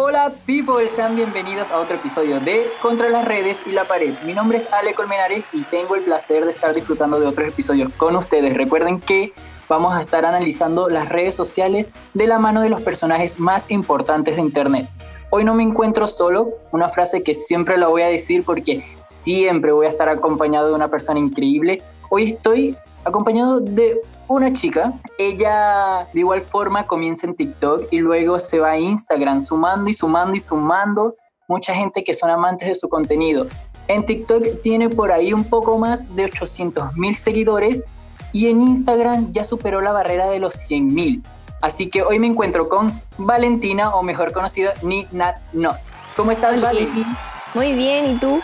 Hola people, sean bienvenidos a otro episodio de Contra las redes y la pared. Mi nombre es Ale Colmenares y tengo el placer de estar disfrutando de otros episodios con ustedes. Recuerden que vamos a estar analizando las redes sociales de la mano de los personajes más importantes de Internet. Hoy no me encuentro solo, una frase que siempre la voy a decir porque siempre voy a estar acompañado de una persona increíble. Hoy estoy acompañado de una chica. Ella de igual forma comienza en TikTok y luego se va a Instagram sumando y sumando y sumando mucha gente que son amantes de su contenido. En TikTok tiene por ahí un poco más de 800 mil seguidores y en Instagram ya superó la barrera de los 100 mil. Así que hoy me encuentro con Valentina, o mejor conocida, Ni Nat Not. ¿Cómo estás, Valentina? Muy bien, ¿y tú?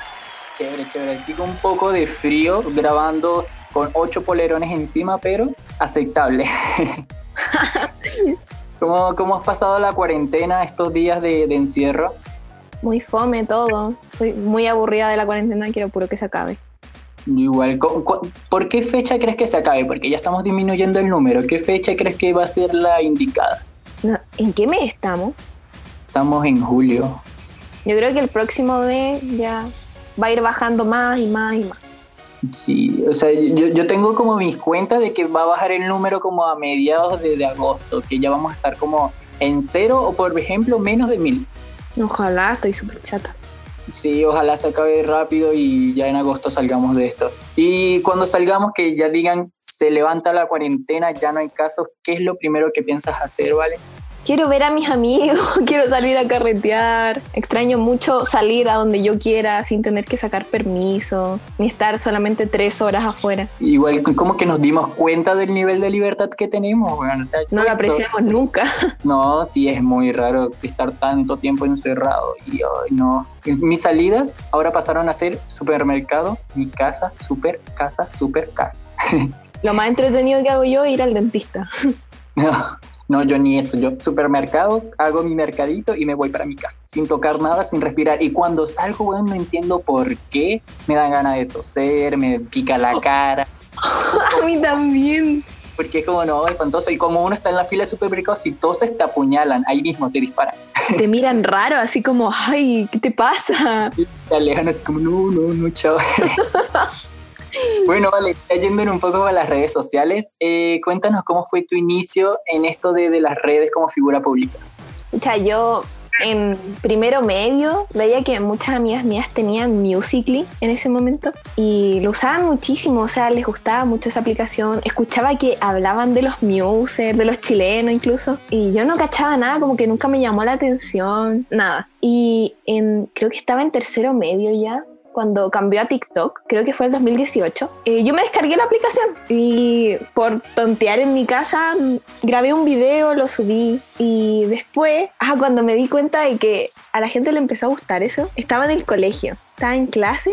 Chévere, chévere. Aquí con un poco de frío, grabando con ocho polerones encima, pero aceptable. ¿Cómo, ¿Cómo, has pasado la cuarentena estos días de, de, encierro? Muy fome todo. Estoy muy aburrida de la cuarentena, quiero puro que se acabe. Igual, ¿por qué fecha crees que se acabe? Porque ya estamos disminuyendo el número. ¿Qué fecha crees que va a ser la indicada? ¿En qué mes estamos? Estamos en julio. Yo creo que el próximo mes ya va a ir bajando más y más y más. Sí, o sea, yo, yo tengo como mis cuentas de que va a bajar el número como a mediados de, de agosto, que ya vamos a estar como en cero o por ejemplo menos de mil. Ojalá, estoy súper chata. Sí, ojalá se acabe rápido y ya en agosto salgamos de esto. Y cuando salgamos, que ya digan, se levanta la cuarentena, ya no hay casos, ¿qué es lo primero que piensas hacer, vale? Quiero ver a mis amigos, quiero salir a carretear. Extraño mucho salir a donde yo quiera sin tener que sacar permiso, ni estar solamente tres horas afuera. Igual, como que nos dimos cuenta del nivel de libertad que tenemos. Bueno, o sea, no lo apreciamos nunca. No, sí, es muy raro estar tanto tiempo encerrado. Y no. Mis salidas ahora pasaron a ser supermercado, mi casa, super, casa, super, casa. Lo más entretenido que hago yo es ir al dentista. No. Yo ni eso, yo supermercado, hago mi mercadito y me voy para mi casa, sin tocar nada, sin respirar. Y cuando salgo, bueno, no entiendo por qué, me dan ganas de toser, me pica la cara. A mí también. Porque es como, no, espantoso. Y como uno está en la fila de supermercados, si toses te apuñalan, ahí mismo te disparan. Te miran raro, así como, ay, ¿qué te pasa? Y te alejan así como, no, no, no, chao. Bueno, vale, yendo un poco a las redes sociales, eh, cuéntanos cómo fue tu inicio en esto de, de las redes como figura pública. O sea, yo en primero medio veía que muchas amigas mías tenían Musically en ese momento y lo usaban muchísimo, o sea, les gustaba mucho esa aplicación. Escuchaba que hablaban de los musers, de los chilenos incluso, y yo no cachaba nada, como que nunca me llamó la atención, nada. Y en, creo que estaba en tercero medio ya, cuando cambió a TikTok, creo que fue el 2018, eh, yo me descargué la aplicación y por tontear en mi casa grabé un video, lo subí y después, ah, cuando me di cuenta de que a la gente le empezó a gustar eso, estaba en el colegio, estaba en clase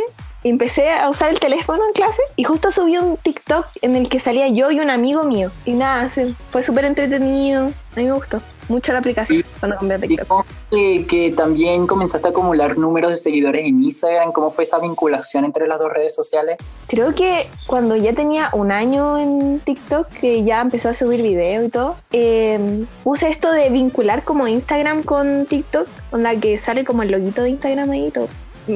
empecé a usar el teléfono en clase y justo subí un TikTok en el que salía yo y un amigo mío. Y nada, fue súper entretenido. A mí me gustó mucho la aplicación cuando cambié a TikTok. Y que también comenzaste a acumular números de seguidores en Instagram. ¿Cómo fue esa vinculación entre las dos redes sociales? Creo que cuando ya tenía un año en TikTok, que ya empezó a subir video y todo, eh, puse esto de vincular como Instagram con TikTok, onda que sale como el loguito de Instagram ahí, lo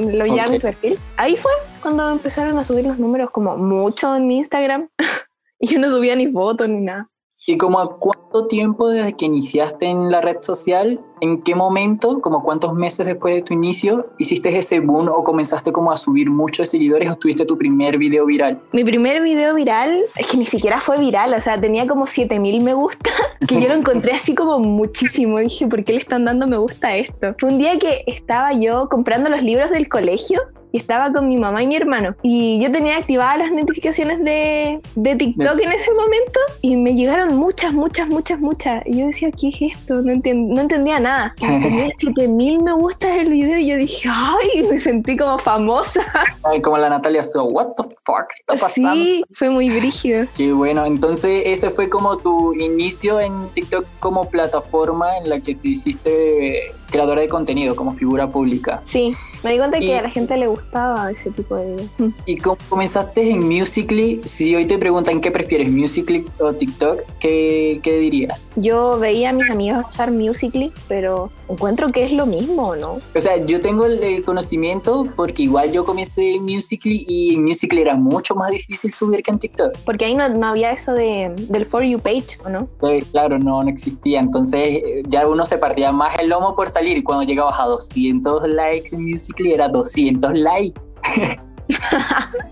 lo mi perfil. Ahí fue cuando empezaron a subir los números como mucho en mi Instagram. y yo no subía ni fotos ni nada. ¿Y como a cuánto tiempo desde que iniciaste en la red social, en qué momento, como cuántos meses después de tu inicio, hiciste ese boom o comenzaste como a subir muchos seguidores o tuviste tu primer video viral? Mi primer video viral, es que ni siquiera fue viral, o sea, tenía como 7000 me gusta, que yo lo encontré así como muchísimo. Dije, ¿por qué le están dando me gusta esto? Fue un día que estaba yo comprando los libros del colegio estaba con mi mamá y mi hermano. Y yo tenía activadas las notificaciones de, de TikTok en ese momento y me llegaron muchas, muchas, muchas, muchas. Y yo decía, ¿qué es esto? No, no entendía nada. Tenía 7000 me gustas el video y yo dije, ¡ay! Me sentí como famosa. Ay, como la Natalia Su, ¿what the fuck está pasando? Sí, fue muy brígido. Qué bueno. Entonces, ese fue como tu inicio en TikTok como plataforma en la que te hiciste creadora de contenido, como figura pública. Sí, me di cuenta que a la gente le gustaba ese tipo de. Y como comenzaste en Musically, si hoy te preguntan qué prefieres, Musically o TikTok, ¿qué, qué dirías? Yo veía a mis amigos usar Musically, pero encuentro que es lo mismo, ¿no? O sea, yo tengo el, conocimiento porque igual yo comencé en Musically y en Musically era mucho más difícil subir que en TikTok. Porque ahí no, no había eso de, del For You page, ¿o no? Sí, claro, no, no existía. Entonces eh, ya uno se partía más el lomo por salir y cuando llegabas a 200 likes en Musically era 200 likes.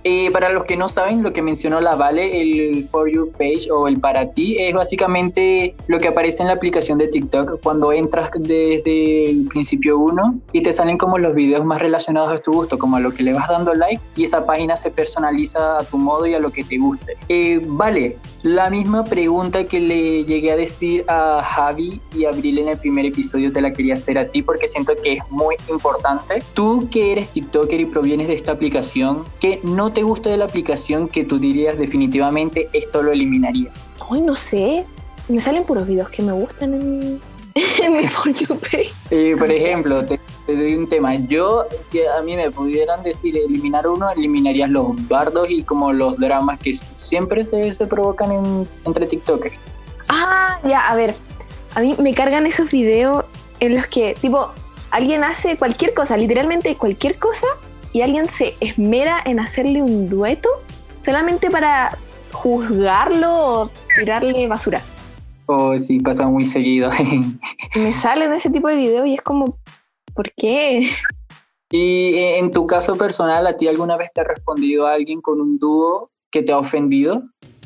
Eh, para los que no saben, lo que mencionó la Vale, el For You page o el para ti, es básicamente lo que aparece en la aplicación de TikTok cuando entras desde el principio uno y te salen como los videos más relacionados a tu gusto, como a lo que le vas dando like y esa página se personaliza a tu modo y a lo que te guste. Eh, vale, la misma pregunta que le llegué a decir a Javi y Abril en el primer episodio te la quería hacer a ti porque siento que es muy importante. Tú que eres TikToker y provienes de esta aplicación, ¿qué no te gusta de la aplicación que tú dirías definitivamente esto lo eliminaría? Ay, no sé. Me salen puros videos que me gustan en, mi For You page. Eh, por ejemplo, te, doy un tema. Yo, si a mí me pudieran decir eliminar uno, eliminarías los bardos y como los dramas que siempre se, se provocan en, entre TikTokers. Ah, ya, a ver. A mí me cargan esos videos en los que, tipo, alguien hace cualquier cosa, literalmente cualquier cosa, y alguien se esmera en hacerle un dueto solamente para juzgarlo o tirarle basura. Oh, sí, pasa muy seguido. Me salen ese tipo de videos y es como, ¿por qué? Y eh, en tu caso personal, ¿a ti alguna vez te ha respondido alguien con un dúo que te ha ofendido?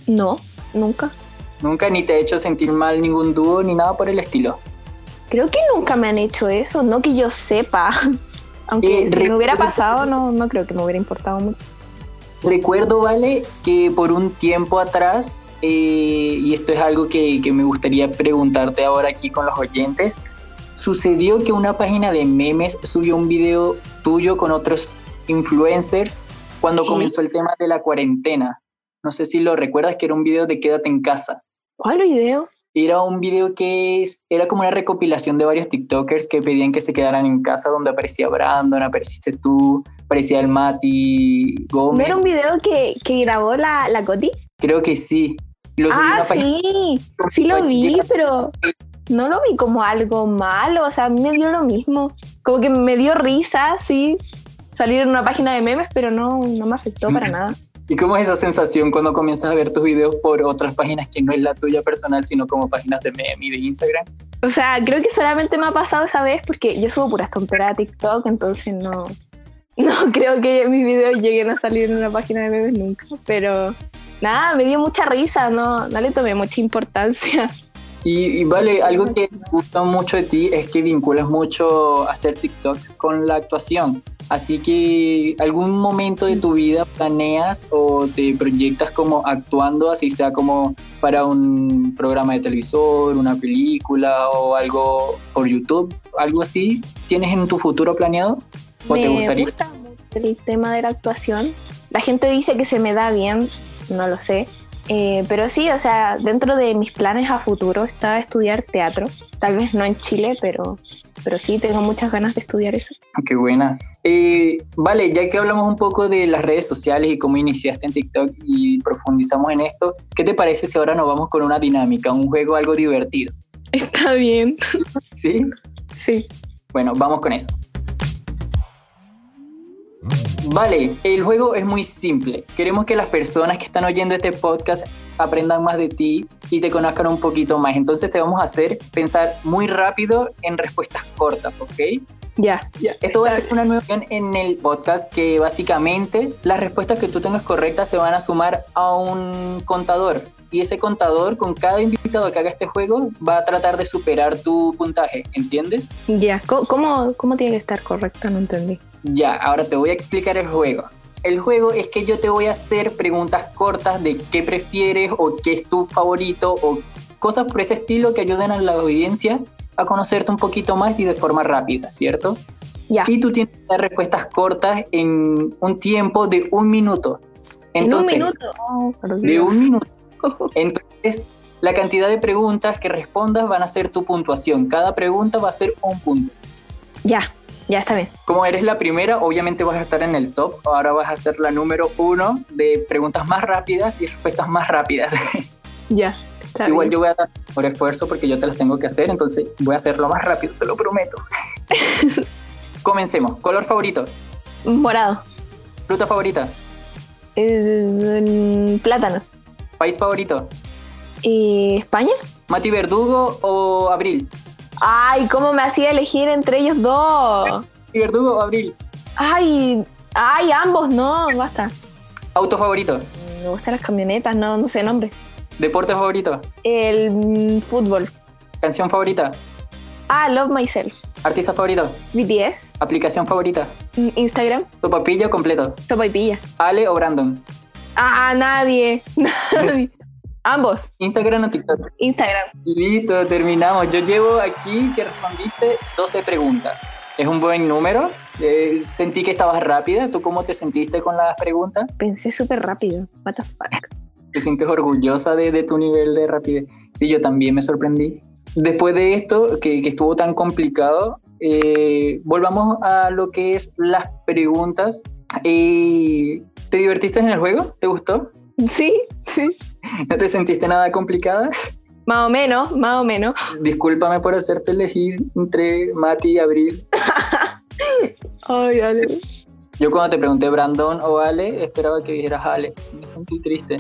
No, nunca. Nunca ni te ha hecho sentir mal ningún dúo ni nada por el estilo. Creo que nunca me han hecho eso, no que yo sepa. Aunque eh, si me hubiera pasado, no, no creo que me hubiera importado mucho. Recuerdo, Vale, que por un tiempo atrás, eh, y esto es algo que, que me gustaría preguntarte ahora aquí con los oyentes, sucedió que una página de memes subió un video tuyo con otros influencers cuando comenzó el tema de la cuarentena. No sé si lo recuerdas, que era un video de Quédate en casa. ¿Cuál video? Era un video que era como una recopilación de varios TikTokers que pedían que se quedaran en casa, donde aparecía Brandon, apareciste tú, aparecía el Mati Gómez. ¿No era un video que, que grabó la, la Coti? Creo que sí. ah, sí, sí lo vi, pero no lo vi como algo malo, o sea, a mí me dio lo mismo. Como que me dio risa, sí, salir en una página de memes, pero no, no me afectó para nada. ¿Y cómo es esa sensación cuando comienzas a ver tus videos por otras páginas que no es la tuya personal, sino como páginas de meme y de Instagram? O sea, creo que solamente me ha pasado esa vez porque yo subo puras tonteras a TikTok, entonces no, no creo que mis videos lleguen a salir en una página de memes nunca. Pero nada, me dio mucha risa, no, no le tomé mucha importancia. Y, vale, algo que me gusta mucho de ti es que vinculas mucho hacer TikToks con la actuación. Así que algún momento de tu vida planeas o te proyectas como actuando, así sea como para un programa de televisor, una película o algo por YouTube, algo así. ¿Tienes en tu futuro planeado? ¿O me te gustaría? gusta mucho el tema de la actuación. La gente dice que se me da bien, no lo sé. Eh, pero sí, o sea, dentro de mis planes a futuro está estudiar teatro. Tal vez no en Chile, pero, pero sí tengo muchas ganas de estudiar eso. Ah, qué buena. Eh, vale, ya que hablamos un poco de las redes sociales y cómo iniciaste en TikTok y profundizamos en esto, ¿qué te parece si ahora nos vamos con una dinámica, un juego algo divertido? Está bien. ¿Sí? Sí. Bueno, vamos con eso. Vale, el juego es muy simple. Queremos que las personas que están oyendo este podcast aprendan más de ti y te conozcan un poquito más. Entonces te vamos a hacer pensar muy rápido en respuestas cortas, ¿ok? Ya, ya. Esto va a ser una nueva en el podcast que básicamente las respuestas que tú tengas correctas se van a sumar a un contador. Y ese contador, con cada invitado que haga este juego, va a tratar de superar tu puntaje, ¿entiendes? Ya, ¿cómo, cómo tiene que estar correcto? No entendí. Ya, ahora te voy a explicar el juego. El juego es que yo te voy a hacer preguntas cortas de qué prefieres o qué es tu favorito o cosas por ese estilo que ayuden a la audiencia a conocerte un poquito más y de forma rápida, ¿cierto? Ya. Y tú tienes respuestas cortas en un tiempo de un minuto. Entonces, ¿En un minuto? Oh, de un minuto. Entonces, la cantidad de preguntas que respondas van a ser tu puntuación. Cada pregunta va a ser un punto. Ya, ya está bien. Como eres la primera, obviamente vas a estar en el top. Ahora vas a ser la número uno de preguntas más rápidas y respuestas más rápidas. Ya. Está Igual bien. yo voy a dar por esfuerzo porque yo te las tengo que hacer, entonces voy a hacerlo más rápido, te lo prometo. Comencemos. Color favorito, Morado. fruta favorita, Eh, plátano. país favorito, ¿Y España? Mati Verdugo o Abril. Ay, ¿cómo me hacía elegir entre ellos dos? Mati Verdugo o Abril. Ay, ay, ambos, no, basta. Auto favorito, Me gustan las camionetas, no, no sé nombre. deporte favorito, El mm, fútbol. canción favorita, Ah, Love Myself. artista favorito, BTS. aplicación favorita, Mm, Instagram. tu papilla completo, Sopa y pilla. Ale o Brandon, Ah, nadie. Nadie. Ambos. Instagram o TikTok. Instagram. Listo, terminamos. Yo llevo aquí que respondiste 12 preguntas. Es un buen número. Eh, sentí que estabas rápida. ¿Tú cómo te sentiste con las preguntas? Pensé súper rápido. What the fuck. ¿Te sientes orgullosa de, de tu nivel de rapidez? Sí, yo también me sorprendí. Después de esto, que, que estuvo tan complicado, eh, volvamos a lo que es las preguntas. Eh, ¿Te divertiste en el juego? ¿Te gustó? Sí, sí. ¿No te sentiste nada complicada? Más o menos, más o menos. Discúlpame por hacerte elegir entre Mati y Abril. Ay, dale. Yo cuando te pregunté Brandon o Ale, esperaba que dijeras Ale. Me sentí triste.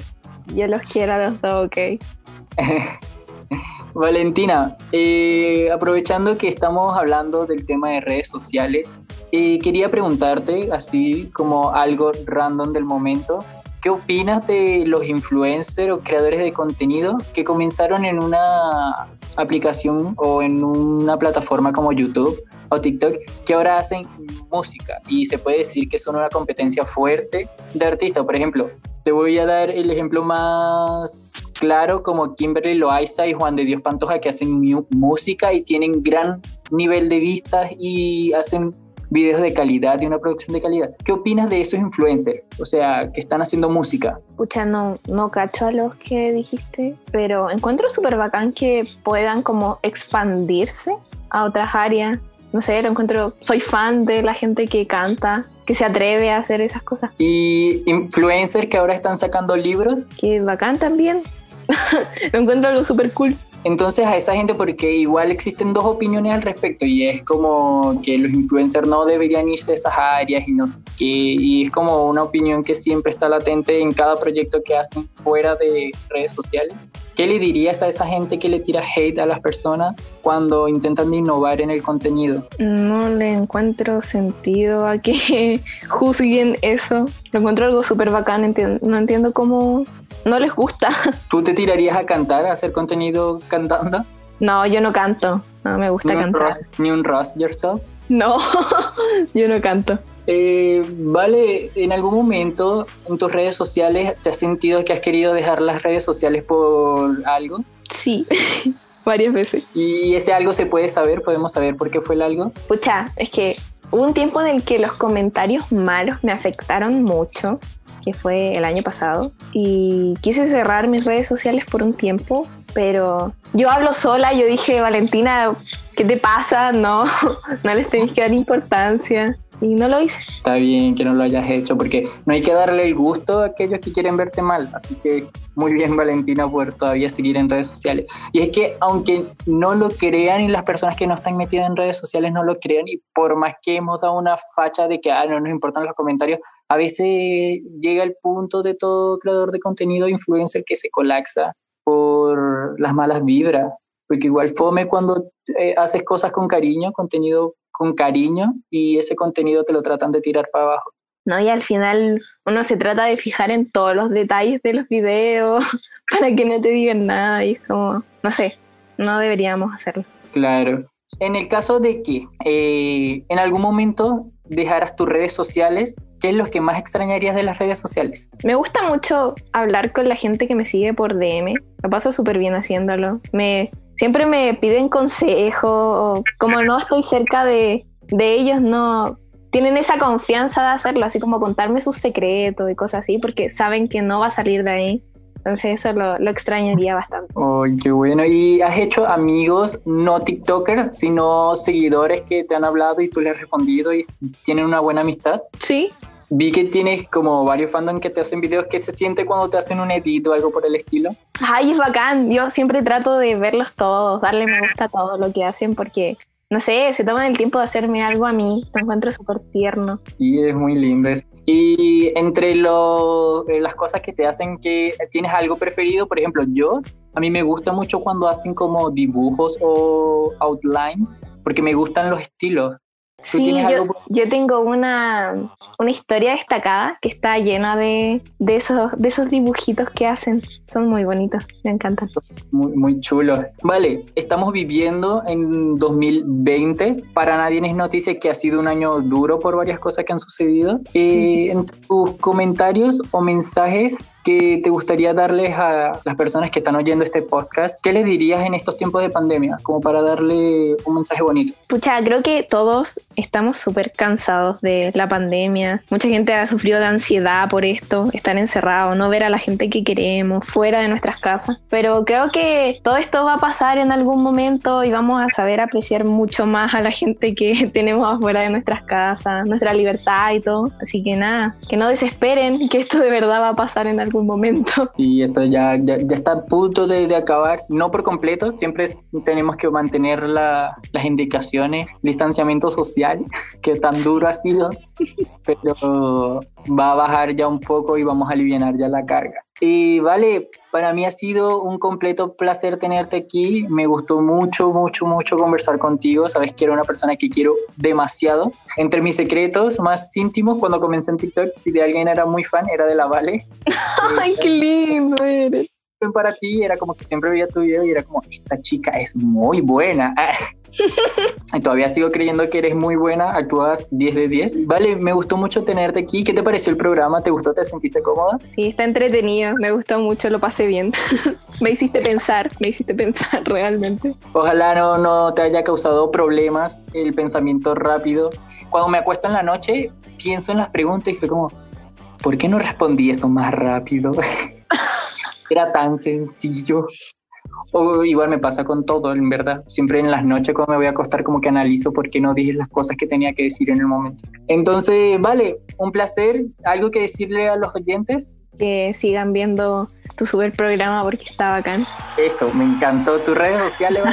Yo los quiero a los dos, ok. Valentina, eh, aprovechando que estamos hablando del tema de redes sociales, eh, quería preguntarte, así como algo random del momento, ¿qué opinas de los influencers o creadores de contenido que comenzaron en una aplicación o en una plataforma como YouTube o TikTok que ahora hacen música y se puede decir que son una competencia fuerte de artistas? Por ejemplo, te voy a dar el ejemplo más claro como Kimberly Loaiza y Juan de Dios Pantoja que hacen música y tienen gran nivel de vistas y hacen videos de calidad y una producción de calidad. ¿Qué opinas de esos influencers? O sea, que están haciendo música. Pucha, no, no cacho a los que dijiste, pero encuentro súper bacán que puedan como expandirse a otras áreas. No sé, lo encuentro, soy fan de la gente que canta, que se atreve a hacer esas cosas. Y influencers que ahora están sacando libros. Que bacán también. lo encuentro algo súper cool. Entonces a esa gente, porque igual existen dos opiniones al respecto y es como que los influencers no deberían irse a esas áreas y no sé qué, y es como una opinión que siempre está latente en cada proyecto que hacen fuera de redes sociales. ¿Qué le dirías a esa gente que le tira hate a las personas cuando intentan innovar en el contenido? No le encuentro sentido a que juzguen eso. Lo encuentro algo súper bacán. no entiendo cómo no les gusta. ¿Tú te tirarías a cantar, a hacer contenido cantando? No, yo no canto. No me gusta Ni cantar. ni un roast yourself. No, yo no canto. Eh, vale, ¿en algún momento en tus redes sociales te has sentido que has querido dejar las redes sociales por algo? Sí, varias veces. Y ese algo se puede saber, podemos saber por qué fue el algo. Pucha, es que hubo un tiempo en el que los comentarios malos me afectaron mucho, que fue el año pasado, y quise cerrar mis redes sociales por un tiempo, pero yo hablo sola, yo dije, Valentina, ¿qué te pasa? No, no les tenéis que dar importancia. Y no lo hice. Está bien que no lo hayas hecho, porque no hay que darle el gusto a aquellos que quieren verte mal. Así que muy bien, Valentina, por todavía seguir en redes sociales. Y es que, aunque no lo crean y las personas que no están metidas en redes sociales no lo crean, y por más que hemos dado una facha de que ah, no nos importan los comentarios, a veces llega el punto de todo creador de contenido, influencer, que se colapsa por las malas vibras. Porque igual fome cuando eh, haces cosas con cariño, contenido con cariño, y ese contenido te lo tratan de tirar para abajo. No, y al final uno se trata de fijar en todos los detalles de los videos para que no te digan nada y es como, no sé, no deberíamos hacerlo. Claro. En el caso de que eh, en algún momento dejaras tus redes sociales, ¿qué es lo que más extrañarías de las redes sociales? Me gusta mucho hablar con la gente que me sigue por DM. Lo paso súper bien haciéndolo. Me, siempre me piden consejo. Como no estoy cerca de, de ellos, no tienen esa confianza de hacerlo, así como contarme sus secretos y cosas así, porque saben que no va a salir de ahí. Entonces eso lo, lo extrañaría bastante. Ay, qué bueno. ¿Y has hecho amigos no TikTokers, sino seguidores que te han hablado y tú les has respondido y tienen una buena amistad? Sí, Vi que tienes como varios fandom que te hacen videos. ¿Qué se siente cuando te hacen un edit o algo por el estilo? Ay, es bacán. Yo siempre trato de verlos todos, darle me gusta a todo lo que hacen porque, no sé, se toman el tiempo de hacerme algo a mí. Lo encuentro súper tierno. Sí, es muy lindo. Y entre lo- eh, las cosas que te hacen que tienes algo preferido, por ejemplo, yo, a mí me gusta mucho cuando hacen como dibujos o outlines, porque me gustan los estilos. ¿Tú Sí, yo, tengo una, una historia destacada que está llena de, de, esos, de esos dibujitos que hacen. Son muy bonitos, me encantan. Muy, muy chulo. Vale, estamos viviendo en 2020. Para nadie es noticia que ha sido un año duro por varias cosas que han sucedido. Eh, en tus comentarios o mensajes que te gustaría darles a las personas que están oyendo este podcast, ¿qué les dirías en estos tiempos de pandemia? Como para darle un mensaje bonito. Pucha, creo que todos estamos súper cansados de la pandemia. Mucha gente ha sufrido de ansiedad por esto, estar encerrado, no ver a la gente que queremos fuera de nuestras casas. Pero creo que todo esto va a pasar en algún momento y vamos a saber apreciar mucho más a la gente que tenemos afuera de nuestras casas, nuestra libertad y todo. Así que nada, que no desesperen, que esto de verdad va a pasar en algún momento. Y esto ya, ya, ya está a punto de, de acabar, no por completo, siempre tenemos que mantener la- las indicaciones, distanciamiento social, que tan duro ha sido, pero va a bajar ya un poco y vamos a aliviar ya la carga. Y vale, para mí ha sido un completo placer tenerte aquí, me gustó mucho, mucho, mucho conversar contigo, sabes que era una persona que quiero demasiado. Entre mis secretos más íntimos, cuando comencé en TikTok, si de alguien era muy fan, era de la Vale Ay, qué lindo eres. para ti era como que siempre veía tu video y era como, esta chica es muy buena. y todavía sigo creyendo que eres muy buena, actúas 10 de 10. Vale, me gustó mucho tenerte aquí. ¿Qué te pareció el programa? ¿Te gustó? ¿Te sentiste cómoda? Sí, está entretenido, me gustó mucho, lo pasé bien. me hiciste pensar, me hiciste pensar realmente. Ojalá no, no te haya causado problemas el pensamiento rápido. Cuando me acuesto en la noche, pienso en las preguntas y fue como, ¿por qué no respondí eso más rápido? Era tan sencillo. O igual me pasa con todo, en verdad. Siempre en las noches cuando me voy a acostar como que analizo por qué no dije las cosas que tenía que decir en el momento. Entonces, vale, un placer. ¿Algo que decirle a los oyentes? Que sigan viendo tu super programa porque está bacán. Eso, me encantó. ¿Tus redes sociales?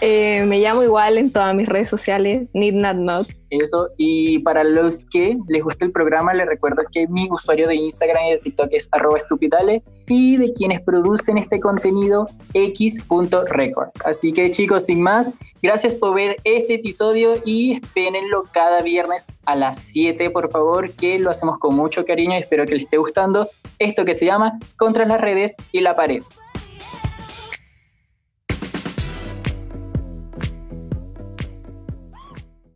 Eh, me llamo igual en todas mis redes sociales, Need Not Not. Eso, y para los que les gusta el programa, les recuerdo que mi usuario de Instagram y de TikTok es arroba estupidale y de quienes producen este contenido, x.record. Así que chicos, sin más, gracias por ver este episodio y espérenlo cada viernes a las 7, por favor, que lo hacemos con mucho cariño y espero que les esté gustando esto que se llama Contra las redes y la pared.